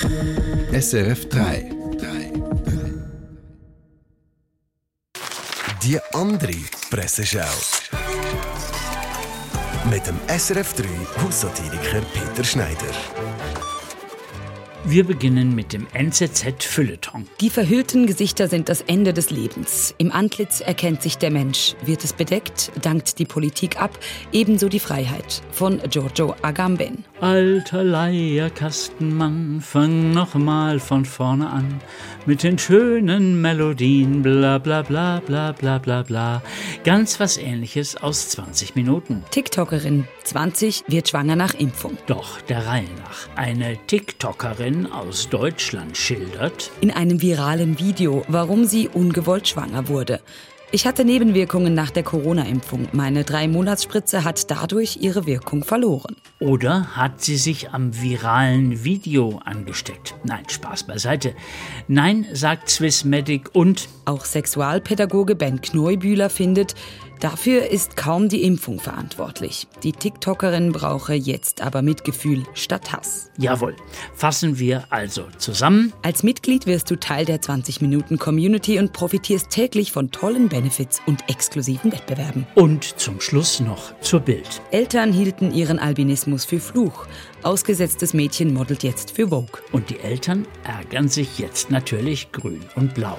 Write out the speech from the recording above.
SRF 3. Die andere Presseschau. Mit dem SRF 3 Haussatiriker Peter Schneider. Wir beginnen mit dem NZZ Fülleton. Die verhüllten Gesichter sind das Ende des Lebens. Im Antlitz erkennt sich der Mensch. Wird es bedeckt, dankt die Politik ab. Ebenso die Freiheit. Von Giorgio Agamben. Alter Leierkastenmann, fang noch mal von vorne an. Mit den schönen Melodien, bla bla bla bla bla bla bla. Ganz was ähnliches aus 20 Minuten. TikTokerin, 20, wird schwanger nach Impfung. Doch der Reihe nach. Eine TikTokerin aus Deutschland schildert, In einem viralen Video, warum sie ungewollt schwanger wurde. Ich hatte Nebenwirkungen nach der Corona-Impfung. Meine Drei-Monats-Spritze hat dadurch ihre Wirkung verloren. Oder hat sie sich am viralen Video angesteckt? Nein, Spaß beiseite. Nein, sagt Swissmedic und Auch Sexualpädagoge Ben Knoibühler findet, dafür ist kaum die Impfung verantwortlich. Die TikTokerin brauche jetzt aber Mitgefühl statt Hass. jawohl. Fassen wir also zusammen. Als Mitglied wirst du Teil der 20-Minuten-Community und profitierst täglich von tollen Benefits und exklusiven Wettbewerben. Und zum Schluss noch zur Bild. Eltern hielten ihren Albinismus für Fluch. Ausgesetztes Mädchen modelt jetzt für Vogue. Und die Eltern ärgern sich jetzt natürlich grün und blau.